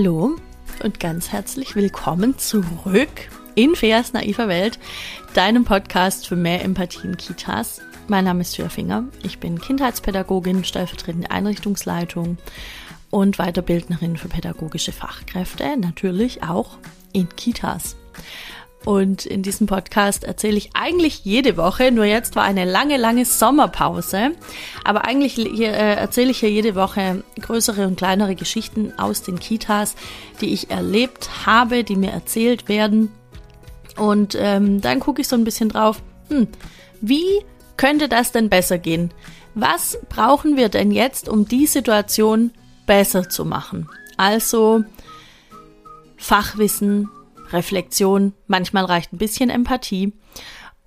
Hallo und ganz herzlich willkommen zurück in Feas naiver Welt, deinem Podcast für mehr Empathie in Kitas. Mein Name ist Thea Finger. Ich bin Kindheitspädagogin, stellvertretende Einrichtungsleitung und Weiterbildnerin für pädagogische Fachkräfte, natürlich auch in Kitas. Und in diesem Podcast erzähle ich eigentlich jede Woche, nur jetzt war eine lange, lange Sommerpause. Aber eigentlich äh, erzähle ich hier jede Woche größere und kleinere Geschichten aus den Kitas, die ich erlebt habe, die mir erzählt werden. Und ähm, dann gucke ich so ein bisschen drauf, hm, wie könnte das denn besser gehen? Was brauchen wir denn jetzt, um die Situation besser zu machen? Also Fachwissen, Reflexion, manchmal reicht ein bisschen Empathie.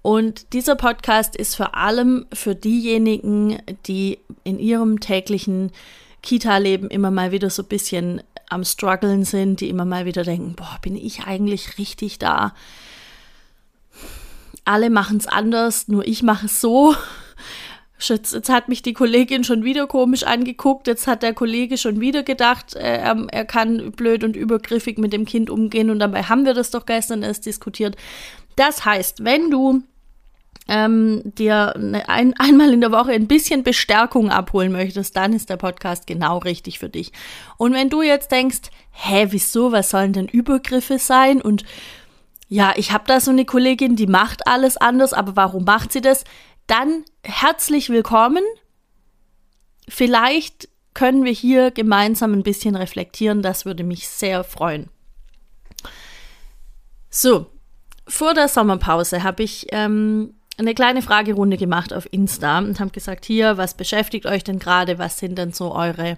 Und dieser Podcast ist vor allem für diejenigen, die in ihrem täglichen Kita-Leben immer mal wieder so ein bisschen am struggeln sind, die immer mal wieder denken, boah, bin ich eigentlich richtig da? Alle machen es anders, nur ich mache es so. Jetzt, jetzt, hat mich die Kollegin schon wieder komisch angeguckt. Jetzt hat der Kollege schon wieder gedacht, äh, er, er kann blöd und übergriffig mit dem Kind umgehen. Und dabei haben wir das doch gestern erst diskutiert. Das heißt, wenn du ähm, dir ne, ein, einmal in der Woche ein bisschen Bestärkung abholen möchtest, dann ist der Podcast genau richtig für dich. Und wenn du jetzt denkst, hä, wieso, was sollen denn Übergriffe sein? Und ja, ich habe da so eine Kollegin, die macht alles anders, aber warum macht sie das? Dann herzlich willkommen. Vielleicht können wir hier gemeinsam ein bisschen reflektieren. Das würde mich sehr freuen. So, vor der Sommerpause habe ich ähm, eine kleine Fragerunde gemacht auf Insta und habe gesagt, hier, was beschäftigt euch denn gerade? Was sind denn so eure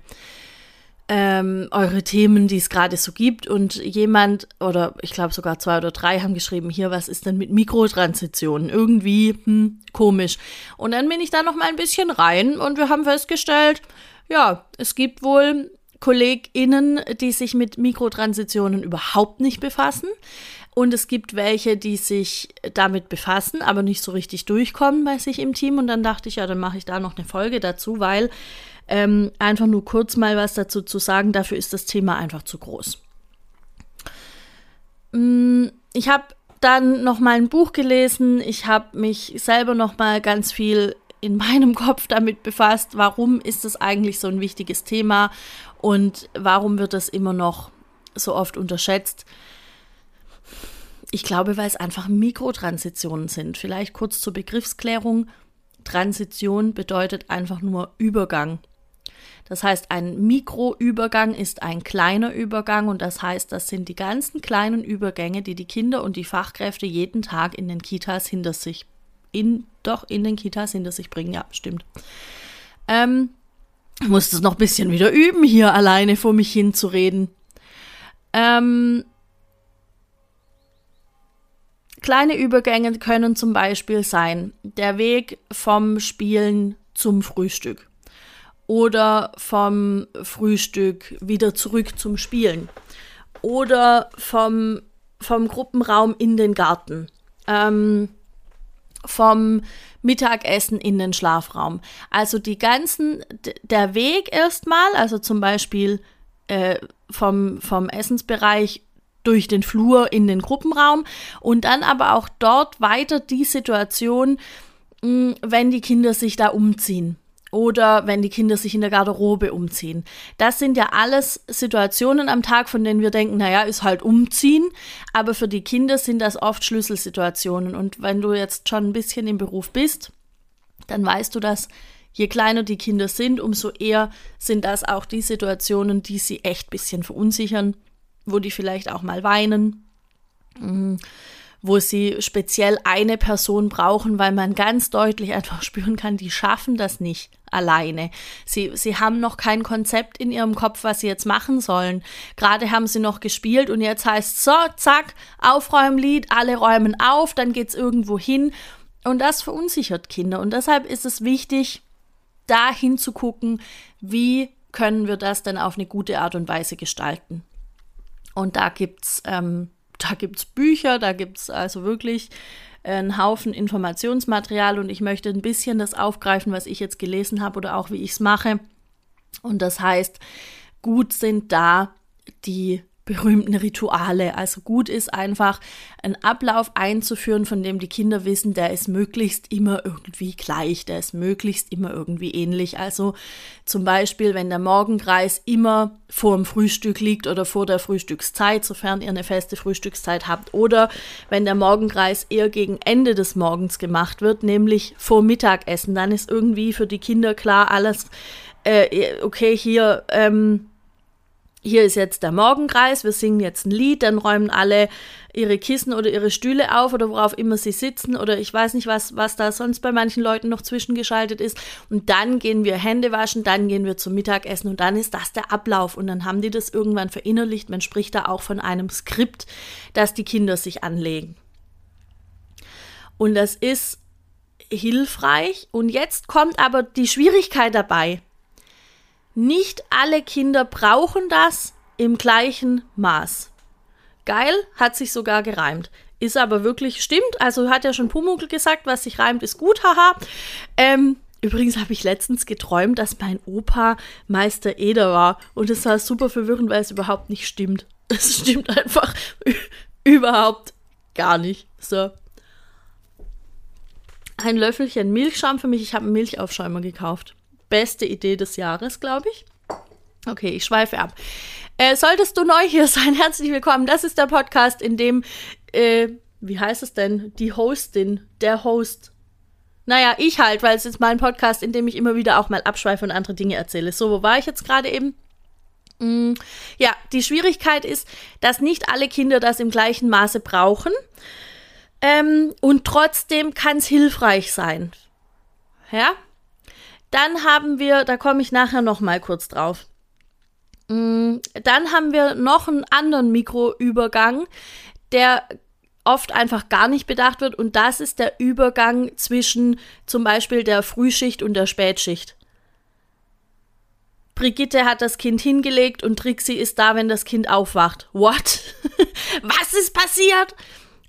ähm, eure Themen, die es gerade so gibt. Und jemand, oder ich glaube sogar zwei oder drei, haben geschrieben, hier, was ist denn mit Mikrotransitionen? Irgendwie hm, komisch. Und dann bin ich da noch mal ein bisschen rein und wir haben festgestellt, ja, es gibt wohl KollegInnen, die sich mit Mikrotransitionen überhaupt nicht befassen. Und es gibt welche, die sich damit befassen, aber nicht so richtig durchkommen bei sich im Team. Und dann dachte ich, ja, dann mache ich da noch eine Folge dazu, weil ähm, einfach nur kurz mal was dazu zu sagen, dafür ist das Thema einfach zu groß. Mm, ich habe dann noch mal ein Buch gelesen, ich habe mich selber noch mal ganz viel in meinem Kopf damit befasst, warum ist das eigentlich so ein wichtiges Thema und warum wird das immer noch so oft unterschätzt. Ich glaube, weil es einfach Mikrotransitionen sind. Vielleicht kurz zur Begriffsklärung. Transition bedeutet einfach nur Übergang. Das heißt, ein Mikroübergang ist ein kleiner Übergang und das heißt, das sind die ganzen kleinen Übergänge, die die Kinder und die Fachkräfte jeden Tag in den Kitas hinter sich, in, doch in den Kitas hinter sich bringen. Ja, stimmt. Ähm, ich muss das noch ein bisschen wieder üben, hier alleine vor mich hinzureden. Ähm, kleine Übergänge können zum Beispiel sein, der Weg vom Spielen zum Frühstück oder vom Frühstück wieder zurück zum Spielen. Oder vom, vom Gruppenraum in den Garten, ähm, vom Mittagessen in den Schlafraum. Also die ganzen, der Weg erstmal, also zum Beispiel äh, vom, vom Essensbereich durch den Flur in den Gruppenraum und dann aber auch dort weiter die Situation, mh, wenn die Kinder sich da umziehen oder wenn die Kinder sich in der Garderobe umziehen. Das sind ja alles Situationen am Tag, von denen wir denken, naja, ist halt umziehen, aber für die Kinder sind das oft Schlüsselsituationen. Und wenn du jetzt schon ein bisschen im Beruf bist, dann weißt du, dass je kleiner die Kinder sind, umso eher sind das auch die Situationen, die sie echt ein bisschen verunsichern, wo die vielleicht auch mal weinen. Mhm wo sie speziell eine Person brauchen, weil man ganz deutlich einfach spüren kann, die schaffen das nicht alleine. Sie, sie haben noch kein Konzept in ihrem Kopf, was sie jetzt machen sollen. Gerade haben sie noch gespielt und jetzt heißt so, zack, Aufräumlied, alle räumen auf, dann geht's irgendwo hin. Und das verunsichert Kinder. Und deshalb ist es wichtig, da hinzugucken, wie können wir das denn auf eine gute Art und Weise gestalten. Und da gibt's ähm, da gibt es Bücher, da gibt es also wirklich einen Haufen Informationsmaterial und ich möchte ein bisschen das aufgreifen, was ich jetzt gelesen habe oder auch wie ich es mache. Und das heißt, gut sind da die berühmten Rituale. Also gut ist einfach einen Ablauf einzuführen, von dem die Kinder wissen, der ist möglichst immer irgendwie gleich, der ist möglichst immer irgendwie ähnlich. Also zum Beispiel, wenn der Morgenkreis immer vor dem Frühstück liegt oder vor der Frühstückszeit, sofern ihr eine feste Frühstückszeit habt, oder wenn der Morgenkreis eher gegen Ende des Morgens gemacht wird, nämlich vor Mittagessen, dann ist irgendwie für die Kinder klar alles, äh, okay, hier, ähm, hier ist jetzt der Morgenkreis, wir singen jetzt ein Lied, dann räumen alle ihre Kissen oder ihre Stühle auf oder worauf immer sie sitzen oder ich weiß nicht, was, was da sonst bei manchen Leuten noch zwischengeschaltet ist. Und dann gehen wir Hände waschen, dann gehen wir zum Mittagessen und dann ist das der Ablauf. Und dann haben die das irgendwann verinnerlicht. Man spricht da auch von einem Skript, das die Kinder sich anlegen. Und das ist hilfreich. Und jetzt kommt aber die Schwierigkeit dabei. Nicht alle Kinder brauchen das im gleichen Maß. Geil, hat sich sogar gereimt. Ist aber wirklich, stimmt, also hat ja schon Pumuckl gesagt, was sich reimt, ist gut, haha. Ähm, übrigens habe ich letztens geträumt, dass mein Opa Meister Eder war. Und es war super verwirrend, weil es überhaupt nicht stimmt. Es stimmt einfach überhaupt gar nicht. So. Ein Löffelchen Milchschaum für mich. Ich habe einen Milchaufschäumer gekauft beste Idee des Jahres, glaube ich. Okay, ich schweife ab. Äh, solltest du neu hier sein, herzlich willkommen. Das ist der Podcast, in dem, äh, wie heißt es denn? Die Hostin, der Host. Naja, ich halt, weil es ist mein Podcast, in dem ich immer wieder auch mal abschweife und andere Dinge erzähle. So, wo war ich jetzt gerade eben? Mm, ja, die Schwierigkeit ist, dass nicht alle Kinder das im gleichen Maße brauchen. Ähm, und trotzdem kann es hilfreich sein. Ja, dann haben wir, da komme ich nachher noch mal kurz drauf. Mm, dann haben wir noch einen anderen Mikroübergang, der oft einfach gar nicht bedacht wird und das ist der Übergang zwischen zum Beispiel der Frühschicht und der Spätschicht. Brigitte hat das Kind hingelegt und Trixie ist da, wenn das Kind aufwacht. What? Was ist passiert?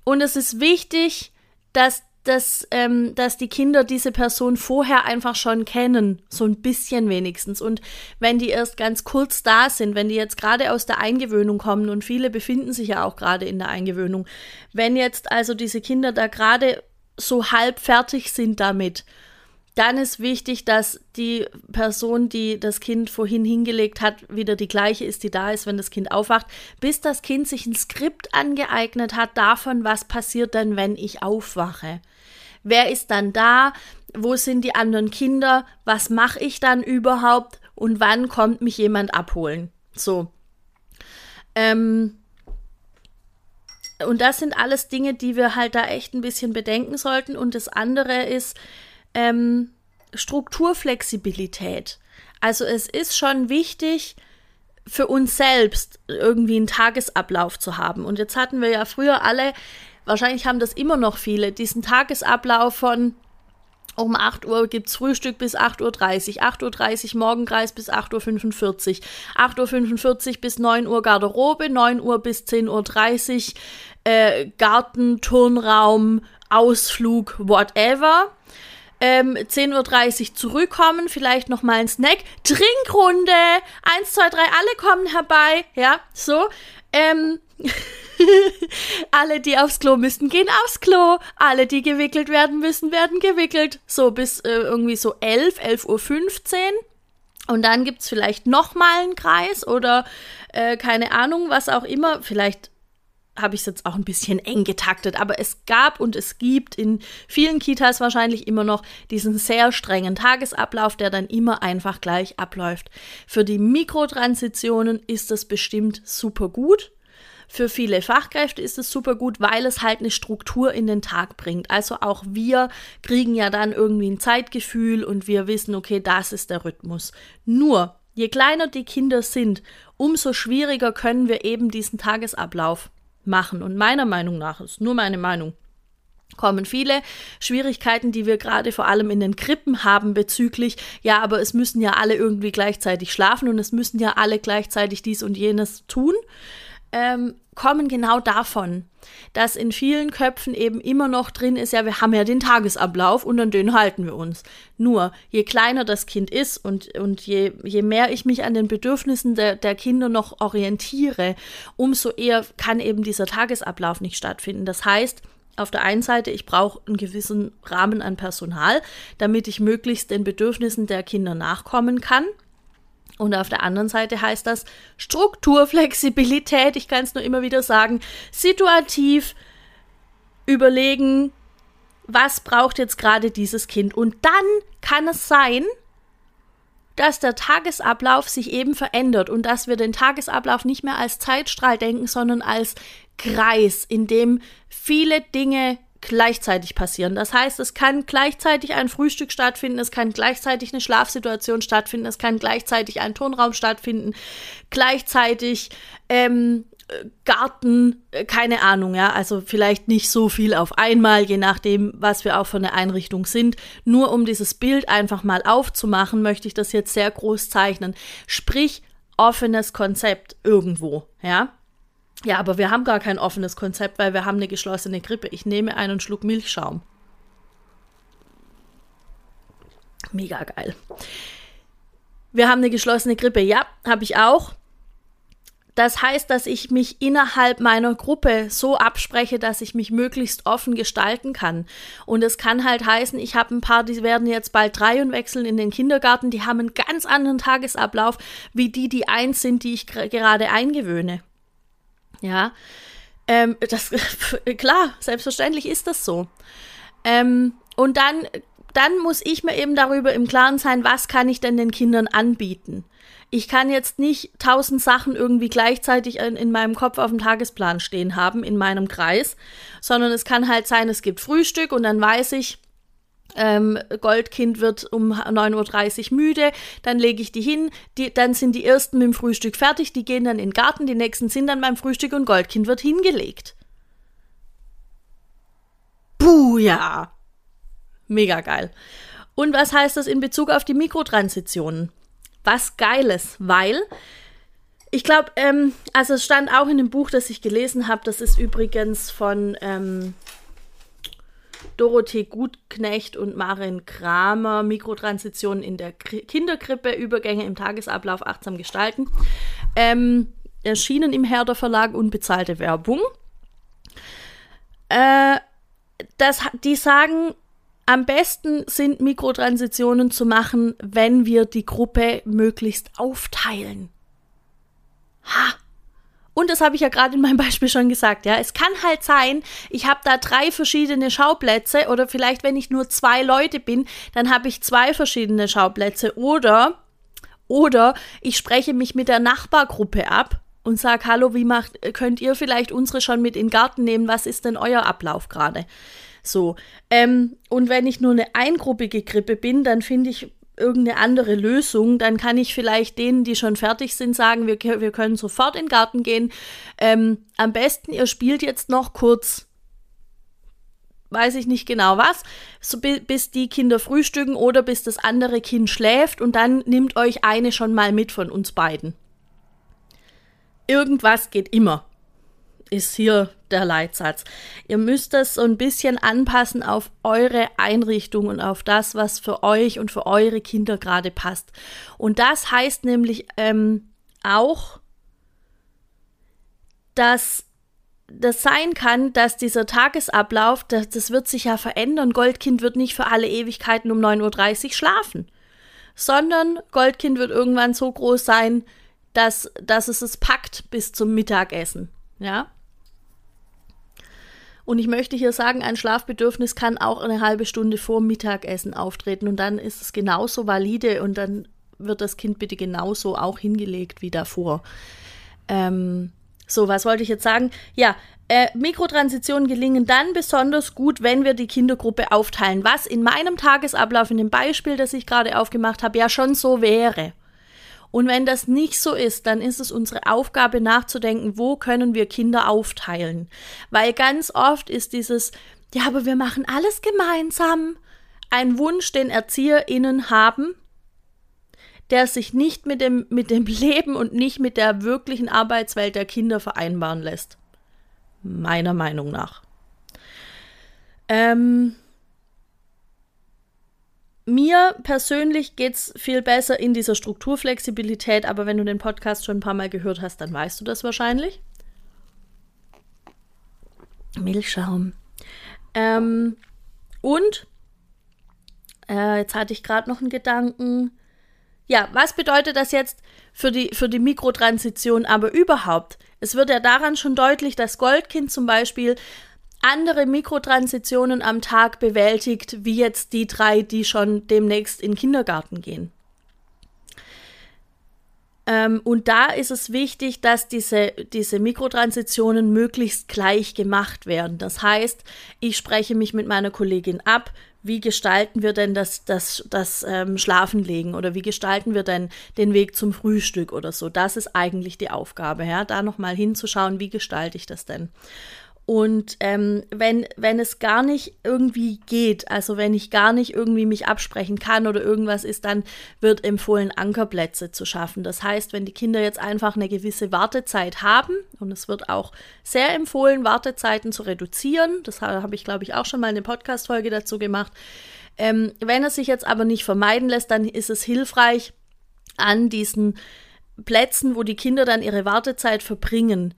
Und es ist wichtig, dass dass, ähm, dass die Kinder diese Person vorher einfach schon kennen, so ein bisschen wenigstens. Und wenn die erst ganz kurz da sind, wenn die jetzt gerade aus der Eingewöhnung kommen und viele befinden sich ja auch gerade in der Eingewöhnung, wenn jetzt also diese Kinder da gerade so halb fertig sind damit, dann ist wichtig, dass die Person, die das Kind vorhin hingelegt hat, wieder die gleiche ist, die da ist, wenn das Kind aufwacht, bis das Kind sich ein Skript angeeignet hat davon, was passiert denn, wenn ich aufwache. Wer ist dann da? Wo sind die anderen Kinder? Was mache ich dann überhaupt? Und wann kommt mich jemand abholen? So. Ähm, und das sind alles Dinge, die wir halt da echt ein bisschen bedenken sollten. Und das andere ist ähm, Strukturflexibilität. Also es ist schon wichtig, für uns selbst irgendwie einen Tagesablauf zu haben. Und jetzt hatten wir ja früher alle wahrscheinlich haben das immer noch viele, diesen Tagesablauf von um 8 Uhr gibt es Frühstück bis 8.30 Uhr, 8.30 Uhr Morgenkreis bis 8.45 Uhr, 8.45 Uhr bis 9 Uhr Garderobe, 9 Uhr bis 10.30 Uhr äh, Garten, Turnraum, Ausflug, whatever. Ähm, 10.30 Uhr zurückkommen, vielleicht noch mal ein Snack, Trinkrunde, 1, 2, 3, alle kommen herbei, ja, so. Ähm, Alle, die aufs Klo müssen, gehen aufs Klo. Alle, die gewickelt werden müssen, werden gewickelt. So bis äh, irgendwie so 11, 11.15 Uhr. Und dann gibt es vielleicht nochmal einen Kreis oder äh, keine Ahnung, was auch immer. Vielleicht habe ich es jetzt auch ein bisschen eng getaktet, aber es gab und es gibt in vielen Kitas wahrscheinlich immer noch diesen sehr strengen Tagesablauf, der dann immer einfach gleich abläuft. Für die Mikrotransitionen ist das bestimmt super gut. Für viele Fachkräfte ist es super gut, weil es halt eine Struktur in den Tag bringt. Also auch wir kriegen ja dann irgendwie ein Zeitgefühl und wir wissen, okay, das ist der Rhythmus. Nur, je kleiner die Kinder sind, umso schwieriger können wir eben diesen Tagesablauf machen. Und meiner Meinung nach, ist nur meine Meinung, kommen viele Schwierigkeiten, die wir gerade vor allem in den Krippen haben bezüglich, ja, aber es müssen ja alle irgendwie gleichzeitig schlafen und es müssen ja alle gleichzeitig dies und jenes tun ähm, kommen genau davon, dass in vielen Köpfen eben immer noch drin ist, ja, wir haben ja den Tagesablauf und an den halten wir uns. Nur, je kleiner das Kind ist und, und je, je mehr ich mich an den Bedürfnissen der, der Kinder noch orientiere, umso eher kann eben dieser Tagesablauf nicht stattfinden. Das heißt, auf der einen Seite, ich brauche einen gewissen Rahmen an Personal, damit ich möglichst den Bedürfnissen der Kinder nachkommen kann. Und auf der anderen Seite heißt das Strukturflexibilität, ich kann es nur immer wieder sagen, situativ überlegen, was braucht jetzt gerade dieses Kind. Und dann kann es sein, dass der Tagesablauf sich eben verändert und dass wir den Tagesablauf nicht mehr als Zeitstrahl denken, sondern als Kreis, in dem viele Dinge gleichzeitig passieren. Das heißt, es kann gleichzeitig ein Frühstück stattfinden, es kann gleichzeitig eine Schlafsituation stattfinden, es kann gleichzeitig ein Turnraum stattfinden, gleichzeitig ähm, Garten, äh, keine Ahnung, ja, also vielleicht nicht so viel auf einmal, je nachdem, was wir auch für eine Einrichtung sind. Nur um dieses Bild einfach mal aufzumachen, möchte ich das jetzt sehr groß zeichnen. Sprich, offenes Konzept irgendwo, ja. Ja, aber wir haben gar kein offenes Konzept, weil wir haben eine geschlossene Grippe. Ich nehme einen Schluck Milchschaum. Mega geil. Wir haben eine geschlossene Grippe. Ja, habe ich auch. Das heißt, dass ich mich innerhalb meiner Gruppe so abspreche, dass ich mich möglichst offen gestalten kann. Und es kann halt heißen, ich habe ein paar, die werden jetzt bald drei und wechseln in den Kindergarten, die haben einen ganz anderen Tagesablauf wie die, die eins sind, die ich gerade eingewöhne. Ja, ähm, das, klar, selbstverständlich ist das so. Ähm, und dann, dann muss ich mir eben darüber im Klaren sein, was kann ich denn den Kindern anbieten. Ich kann jetzt nicht tausend Sachen irgendwie gleichzeitig in, in, meinem Kopf auf dem Tagesplan stehen haben, in meinem Kreis, sondern es kann halt sein, es gibt Frühstück und dann weiß ich, ähm, Goldkind wird um 9.30 Uhr müde, dann lege ich die hin, die, dann sind die ersten mit dem Frühstück fertig, die gehen dann in den Garten, die nächsten sind dann beim Frühstück und Goldkind wird hingelegt. Puh, ja. Mega geil. Und was heißt das in Bezug auf die Mikrotransitionen? Was Geiles, weil ich glaube, ähm, also es stand auch in dem Buch, das ich gelesen habe, das ist übrigens von ähm, Dorothee Gutknecht und Marin Kramer Mikrotransitionen in der Kinderkrippe, Übergänge im Tagesablauf achtsam gestalten. Ähm, erschienen im Herder Verlag unbezahlte Werbung. Äh, das, die sagen, am besten sind Mikrotransitionen zu machen, wenn wir die Gruppe möglichst aufteilen. Ha! Und das habe ich ja gerade in meinem Beispiel schon gesagt, ja. Es kann halt sein, ich habe da drei verschiedene Schauplätze oder vielleicht, wenn ich nur zwei Leute bin, dann habe ich zwei verschiedene Schauplätze oder oder ich spreche mich mit der Nachbargruppe ab und sage, hallo, wie macht, könnt ihr vielleicht unsere schon mit in den Garten nehmen? Was ist denn euer Ablauf gerade? So. Ähm, und wenn ich nur eine eingruppige Grippe bin, dann finde ich irgendeine andere Lösung, dann kann ich vielleicht denen, die schon fertig sind, sagen, wir, wir können sofort in den Garten gehen. Ähm, am besten, ihr spielt jetzt noch kurz, weiß ich nicht genau was, so bis die Kinder frühstücken oder bis das andere Kind schläft und dann nimmt euch eine schon mal mit von uns beiden. Irgendwas geht immer ist hier der Leitsatz. Ihr müsst das so ein bisschen anpassen auf eure Einrichtung und auf das, was für euch und für eure Kinder gerade passt. Und das heißt nämlich ähm, auch, dass das sein kann, dass dieser Tagesablauf, das, das wird sich ja verändern. Goldkind wird nicht für alle Ewigkeiten um 9.30 Uhr schlafen, sondern Goldkind wird irgendwann so groß sein, dass, dass es es packt bis zum Mittagessen. Ja. Und ich möchte hier sagen, ein Schlafbedürfnis kann auch eine halbe Stunde vor Mittagessen auftreten und dann ist es genauso valide und dann wird das Kind bitte genauso auch hingelegt wie davor. Ähm, so, was wollte ich jetzt sagen? Ja, äh, Mikrotransitionen gelingen dann besonders gut, wenn wir die Kindergruppe aufteilen, was in meinem Tagesablauf, in dem Beispiel, das ich gerade aufgemacht habe, ja schon so wäre. Und wenn das nicht so ist, dann ist es unsere Aufgabe nachzudenken, wo können wir Kinder aufteilen. Weil ganz oft ist dieses, ja, aber wir machen alles gemeinsam, ein Wunsch, den ErzieherInnen haben, der sich nicht mit dem, mit dem Leben und nicht mit der wirklichen Arbeitswelt der Kinder vereinbaren lässt. Meiner Meinung nach. Ähm, mir persönlich geht es viel besser in dieser Strukturflexibilität, aber wenn du den Podcast schon ein paar Mal gehört hast, dann weißt du das wahrscheinlich. Milchschaum. Ähm, und äh, jetzt hatte ich gerade noch einen Gedanken. Ja, was bedeutet das jetzt für die, für die Mikrotransition aber überhaupt? Es wird ja daran schon deutlich, dass Goldkind zum Beispiel andere Mikrotransitionen am Tag bewältigt, wie jetzt die drei, die schon demnächst in den Kindergarten gehen. Ähm, und da ist es wichtig, dass diese, diese Mikrotransitionen möglichst gleich gemacht werden. Das heißt, ich spreche mich mit meiner Kollegin ab, wie gestalten wir denn das, das, das ähm, Schlafenlegen oder wie gestalten wir denn den Weg zum Frühstück oder so. Das ist eigentlich die Aufgabe, ja, da nochmal hinzuschauen, wie gestalte ich das denn. Und ähm, wenn, wenn es gar nicht irgendwie geht, also wenn ich gar nicht irgendwie mich absprechen kann oder irgendwas ist, dann wird empfohlen, Ankerplätze zu schaffen. Das heißt, wenn die Kinder jetzt einfach eine gewisse Wartezeit haben, und es wird auch sehr empfohlen, Wartezeiten zu reduzieren, das habe ich, glaube ich, auch schon mal eine Podcast-Folge dazu gemacht. Ähm, wenn es sich jetzt aber nicht vermeiden lässt, dann ist es hilfreich, an diesen Plätzen, wo die Kinder dann ihre Wartezeit verbringen,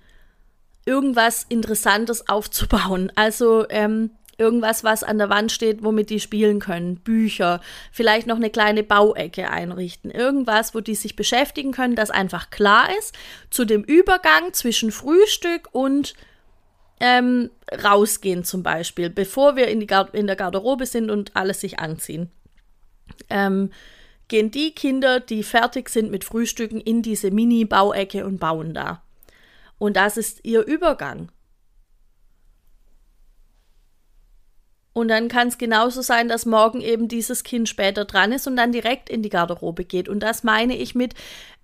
irgendwas Interessantes aufzubauen. Also ähm, irgendwas, was an der Wand steht, womit die spielen können. Bücher, vielleicht noch eine kleine Bauecke einrichten. Irgendwas, wo die sich beschäftigen können, das einfach klar ist. Zu dem Übergang zwischen Frühstück und ähm, rausgehen zum Beispiel, bevor wir in, die in der Garderobe sind und alles sich anziehen. Ähm, gehen die Kinder, die fertig sind mit Frühstücken, in diese Mini-Bauecke und bauen da. Und das ist ihr Übergang. Und dann kann es genauso sein, dass morgen eben dieses Kind später dran ist und dann direkt in die Garderobe geht. Und das meine ich mit,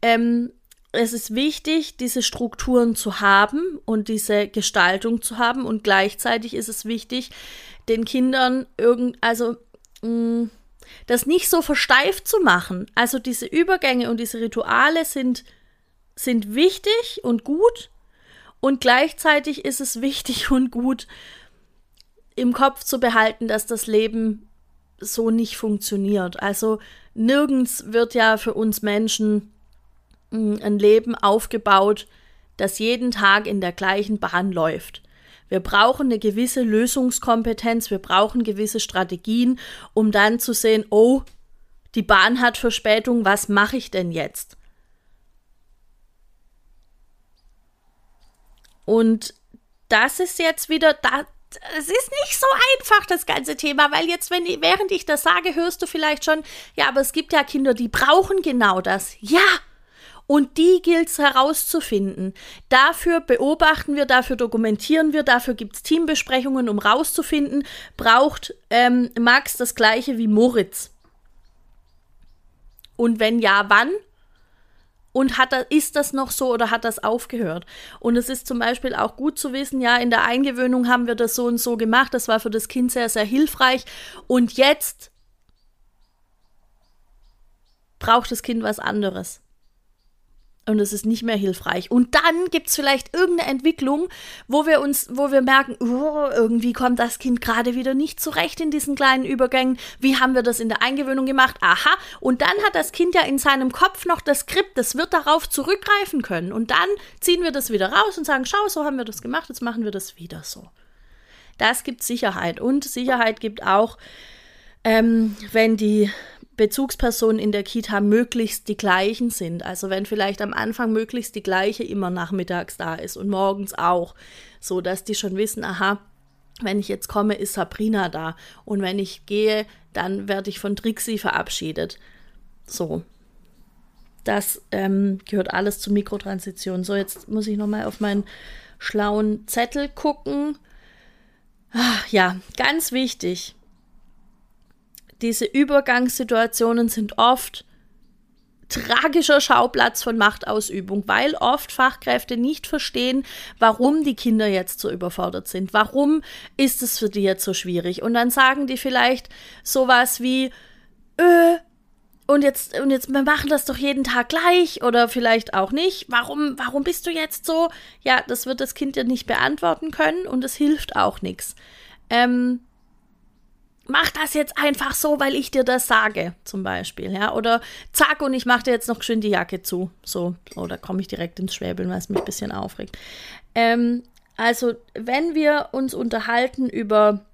ähm, es ist wichtig, diese Strukturen zu haben und diese Gestaltung zu haben. Und gleichzeitig ist es wichtig, den Kindern irgend, also mh, mm, das nicht so versteift zu machen. Also diese Übergänge und diese Rituale sind, sind wichtig und gut, und gleichzeitig ist es wichtig und gut, im Kopf zu behalten, dass das Leben so nicht funktioniert. Also nirgends wird ja für uns Menschen hm, ein Leben aufgebaut, das jeden Tag in der gleichen Bahn läuft. Wir brauchen eine gewisse Lösungskompetenz, wir brauchen gewisse Strategien, um dann zu sehen, oh, die Bahn hat Verspätung, was mache ich denn jetzt? Und das ist jetzt wieder, da, es ist nicht so einfach, das ganze Thema, weil jetzt, wenn während ich das sage, hörst du vielleicht schon, ja, aber es gibt ja Kinder, die brauchen genau das. Ja! Und die gilt es herauszufinden. Dafür beobachten wir, dafür dokumentieren wir, dafür gibt es Teambesprechungen, um rauszufinden, braucht ähm, Max das gleiche wie Moritz. Und wenn ja, wann? Und hat das, ist das noch so oder hat das aufgehört? Und es ist zum Beispiel auch gut zu wissen, ja, in der Eingewöhnung haben wir das so und so gemacht. Das war für das Kind sehr, sehr hilfreich. Und jetzt braucht das Kind was anderes und es ist nicht mehr hilfreich. Und dann gibt es vielleicht irgendeine Entwicklung, wo wir uns, wo wir merken, oh, irgendwie kommt das Kind gerade wieder nicht zurecht in diesen kleinen Übergängen. Wie haben wir das in der Eingewöhnung gemacht? Aha. Und dann hat das Kind ja in seinem Kopf noch das Skript, das wird darauf zurückgreifen können. Und dann ziehen wir das wieder raus und sagen, schau, so haben wir das gemacht, jetzt machen wir das wieder so. Das gibt Sicherheit. Und Sicherheit gibt auch, ähm, wenn die Bezugspersonen in der Kita möglichst die gleichen sind. Also wenn vielleicht am Anfang möglichst die gleiche immer nachmittags da ist und morgens auch, so dass die schon wissen, aha, wenn ich jetzt komme, ist Sabrina da und wenn ich gehe, dann werde ich von Trixie verabschiedet. So. Das ähm, gehört alles zur Mikrotransition. So, jetzt muss ich nochmal auf meinen schlauen Zettel gucken. Ach, ja, ganz wichtig diese Übergangssituationen sind oft tragischer Schauplatz von Machtausübung, weil oft Fachkräfte nicht verstehen, warum die Kinder jetzt so überfordert sind. Warum ist es für die jetzt so schwierig? Und dann sagen die vielleicht sowas wie, äh, und jetzt, und jetzt, wir machen das doch jeden Tag gleich oder vielleicht auch nicht. Warum, warum bist du jetzt so? Ja, das wird das Kind ja nicht beantworten können und es hilft auch nichts. Ähm, mach das jetzt einfach so, weil ich dir das sage, zum Beispiel, ja. Oder zack, und ich mache dir jetzt noch schön die Jacke zu. So, oder komme ich direkt ins Schwäbeln, weil es mich ein bisschen aufregt. Ähm, also, wenn wir uns unterhalten über,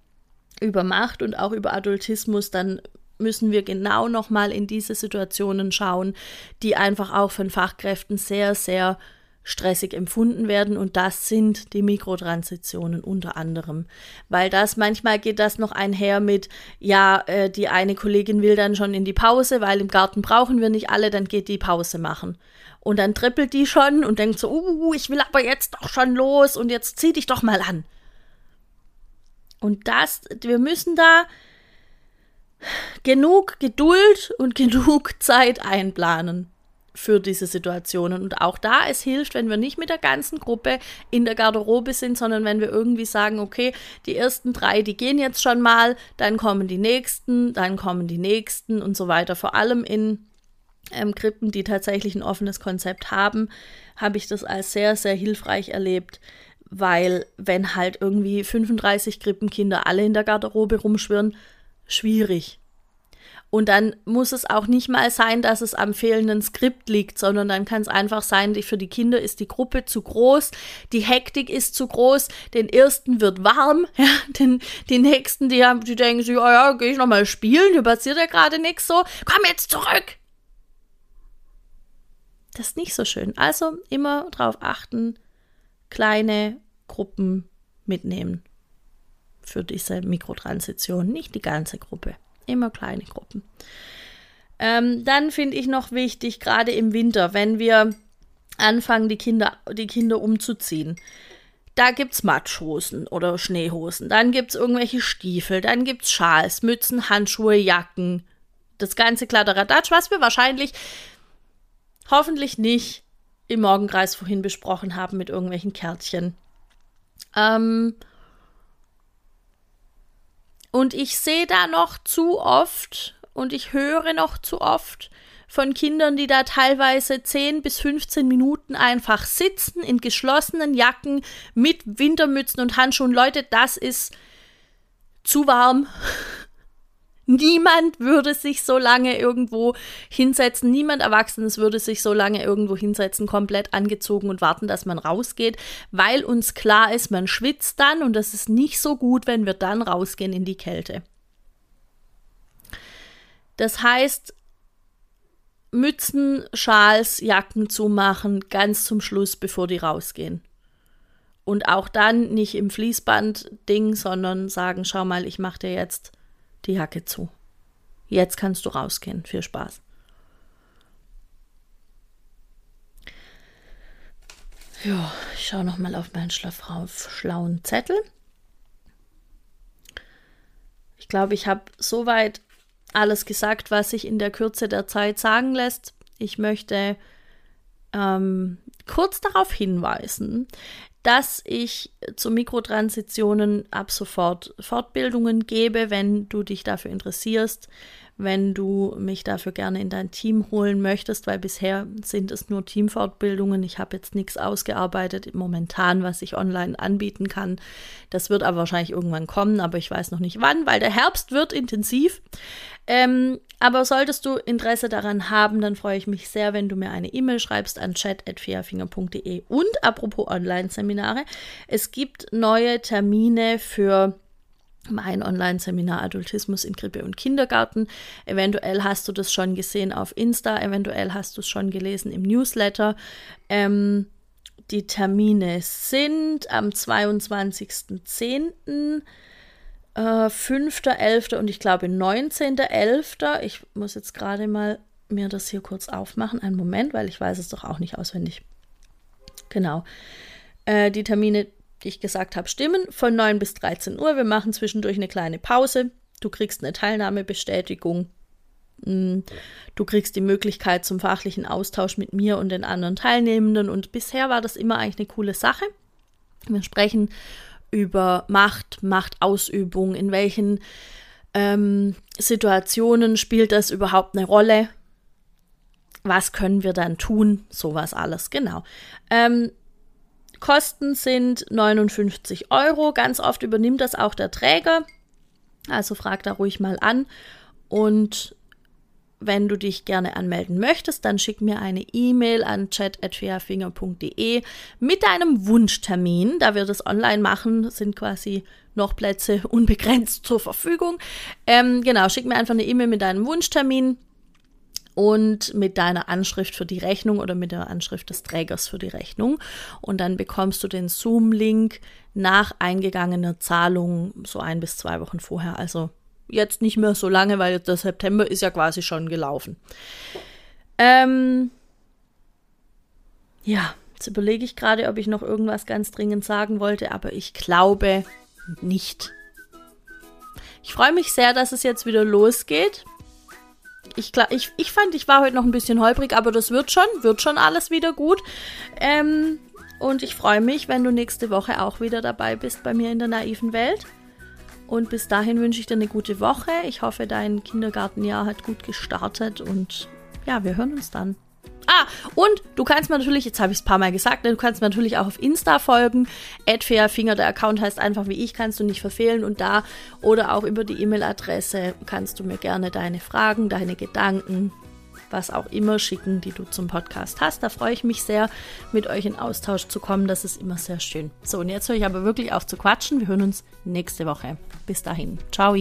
über Macht und auch über Adultismus, dann müssen wir genau nochmal in diese Situationen schauen, die einfach auch von Fachkräften sehr, sehr stressig empfunden werden und das sind die Mikrotransitionen unter anderem, weil das manchmal geht das noch einher mit ja äh, die eine Kollegin will dann schon in die Pause, weil im Garten brauchen wir nicht alle, dann geht die Pause machen. Und dann trippelt die schon und denkt so uh, ich will aber jetzt doch schon los und jetzt zieh dich doch mal an. Und das wir müssen da genug Geduld und genug Zeit einplanen für diese Situationen. Und auch da, es hilft, wenn wir nicht mit der ganzen Gruppe in der Garderobe sind, sondern wenn wir irgendwie sagen, okay, die ersten drei, die gehen jetzt schon mal, dann kommen die nächsten, dann kommen die nächsten und so weiter. Vor allem in ähm, Krippen, die tatsächlich ein offenes Konzept haben, habe ich das als sehr, sehr hilfreich erlebt, weil wenn halt irgendwie 35 Krippenkinder alle in der Garderobe rumschwirren, schwierig. Und dann muss es auch nicht mal sein, dass es am fehlenden Skript liegt, sondern dann kann es einfach sein, für die Kinder ist die Gruppe zu groß, die Hektik ist zu groß, den ersten wird warm, ja, den, die nächsten, die haben, die denken sich, oh ja, gehe ich nochmal spielen, hier passiert ja gerade nichts so, komm jetzt zurück! Das ist nicht so schön. Also immer darauf achten, kleine Gruppen mitnehmen für diese Mikrotransition, nicht die ganze Gruppe. Immer kleine Gruppen. Ähm, dann finde ich noch wichtig, gerade im Winter, wenn wir anfangen, die Kinder, die Kinder umzuziehen. Da gibt es Matschhosen oder Schneehosen. Dann gibt es irgendwelche Stiefel. Dann gibt es Schals, Mützen, Handschuhe, Jacken. Das ganze Kladderadatsch, was wir wahrscheinlich, hoffentlich nicht im Morgenkreis vorhin besprochen haben mit irgendwelchen Kärtchen. Ähm, und ich sehe da noch zu oft und ich höre noch zu oft von Kindern, die da teilweise 10 bis 15 Minuten einfach sitzen in geschlossenen Jacken mit Wintermützen und Handschuhen. Leute, das ist zu warm. Niemand würde sich so lange irgendwo hinsetzen, niemand Erwachsenes würde sich so lange irgendwo hinsetzen, komplett angezogen und warten, dass man rausgeht, weil uns klar ist, man schwitzt dann und das ist nicht so gut, wenn wir dann rausgehen in die Kälte. Das heißt, Mützen, Schals, Jacken zumachen, ganz zum Schluss, bevor die rausgehen. Und auch dann nicht im Fließband-Ding, sondern sagen, schau mal, ich mache dir jetzt die Jacke zu. Jetzt kannst du rausgehen. Viel Spaß. Ja, ich schaue noch mal auf meinen schlauen Zettel. Ich glaube, ich habe soweit alles gesagt, was sich in der Kürze der Zeit sagen lässt. Ich möchte ähm, kurz darauf hinweisen, dass ich zu Mikrotransitionen ab sofort Fortbildungen gebe, wenn du dich dafür interessierst wenn du mich dafür gerne in dein Team holen möchtest, weil bisher sind es nur Teamfortbildungen. Ich habe jetzt nichts ausgearbeitet momentan, was ich online anbieten kann. Das wird aber wahrscheinlich irgendwann kommen, aber ich weiß noch nicht wann, weil der Herbst wird intensiv. Ähm, aber solltest du Interesse daran haben, dann freue ich mich sehr, wenn du mir eine E-Mail schreibst an chat.fairfinger.de. Und apropos Online-Seminare, es gibt neue Termine für mein Online-Seminar Adultismus in Krippe und Kindergarten. Eventuell hast du das schon gesehen auf Insta, eventuell hast du es schon gelesen im Newsletter. Ähm, die Termine sind am 22.10., äh, 5.11. und ich glaube 19.11. Ich muss jetzt gerade mal mir das hier kurz aufmachen. Einen Moment, weil ich weiß es doch auch nicht auswendig. Genau. Äh, die Termine die ich gesagt habe, stimmen, von 9 bis 13 Uhr. Wir machen zwischendurch eine kleine Pause. Du kriegst eine Teilnahmebestätigung. Mm, du kriegst die Möglichkeit zum fachlichen Austausch mit mir und den anderen Teilnehmenden. Und bisher war das immer eigentlich eine coole Sache. Wir sprechen über Macht, Machtausübung, in welchen ähm, Situationen spielt das überhaupt eine Rolle, was können wir dann tun? Sowas alles, genau. Ähm, Kosten sind 59 Euro. Ganz oft übernimmt das auch der Träger. Also frag da ruhig mal an. Und wenn du dich gerne anmelden möchtest, dann schick mir eine E-Mail an chat.fairfinger.de mit deinem Wunschtermin. Da wir das online machen, sind quasi noch Plätze unbegrenzt zur Verfügung. Ähm, genau, schick mir einfach eine E-Mail mit deinem Wunschtermin und mit deiner Anschrift für die Rechnung oder mit der Anschrift des Trägers für die Rechnung. Und dann bekommst du den Zoom-Link nach eingegangener Zahlung so ein bis zwei Wochen vorher. Also jetzt nicht mehr so lange, weil der September ist ja quasi schon gelaufen. Ähm, ja, jetzt überlege ich gerade, ob ich noch irgendwas ganz dringend sagen wollte, aber ich glaube nicht. Ich freue mich sehr, dass es jetzt wieder losgeht. Ich, ich, ich fand, ich war heute noch ein bisschen holprig, aber das wird schon, wird schon alles wieder gut. Ähm, und ich freue mich, wenn du nächste Woche auch wieder dabei bist bei mir in der naiven Welt. Und bis dahin wünsche ich dir eine gute Woche. Ich hoffe, dein Kindergartenjahr hat gut gestartet und ja, wir hören uns dann. Ah, und du kannst mir natürlich, jetzt habe ich es ein paar Mal gesagt, du kannst mir natürlich auch auf Insta folgen. Finger, der Account heißt einfach wie ich, kannst du nicht verfehlen. Und da oder auch über die E-Mail-Adresse kannst du mir gerne deine Fragen, deine Gedanken, was auch immer schicken, die du zum Podcast hast. Da freue ich mich sehr, mit euch in Austausch zu kommen. Das ist immer sehr schön. So, und jetzt höre ich aber wirklich auf zu quatschen. Wir hören uns nächste Woche. Bis dahin. Ciao.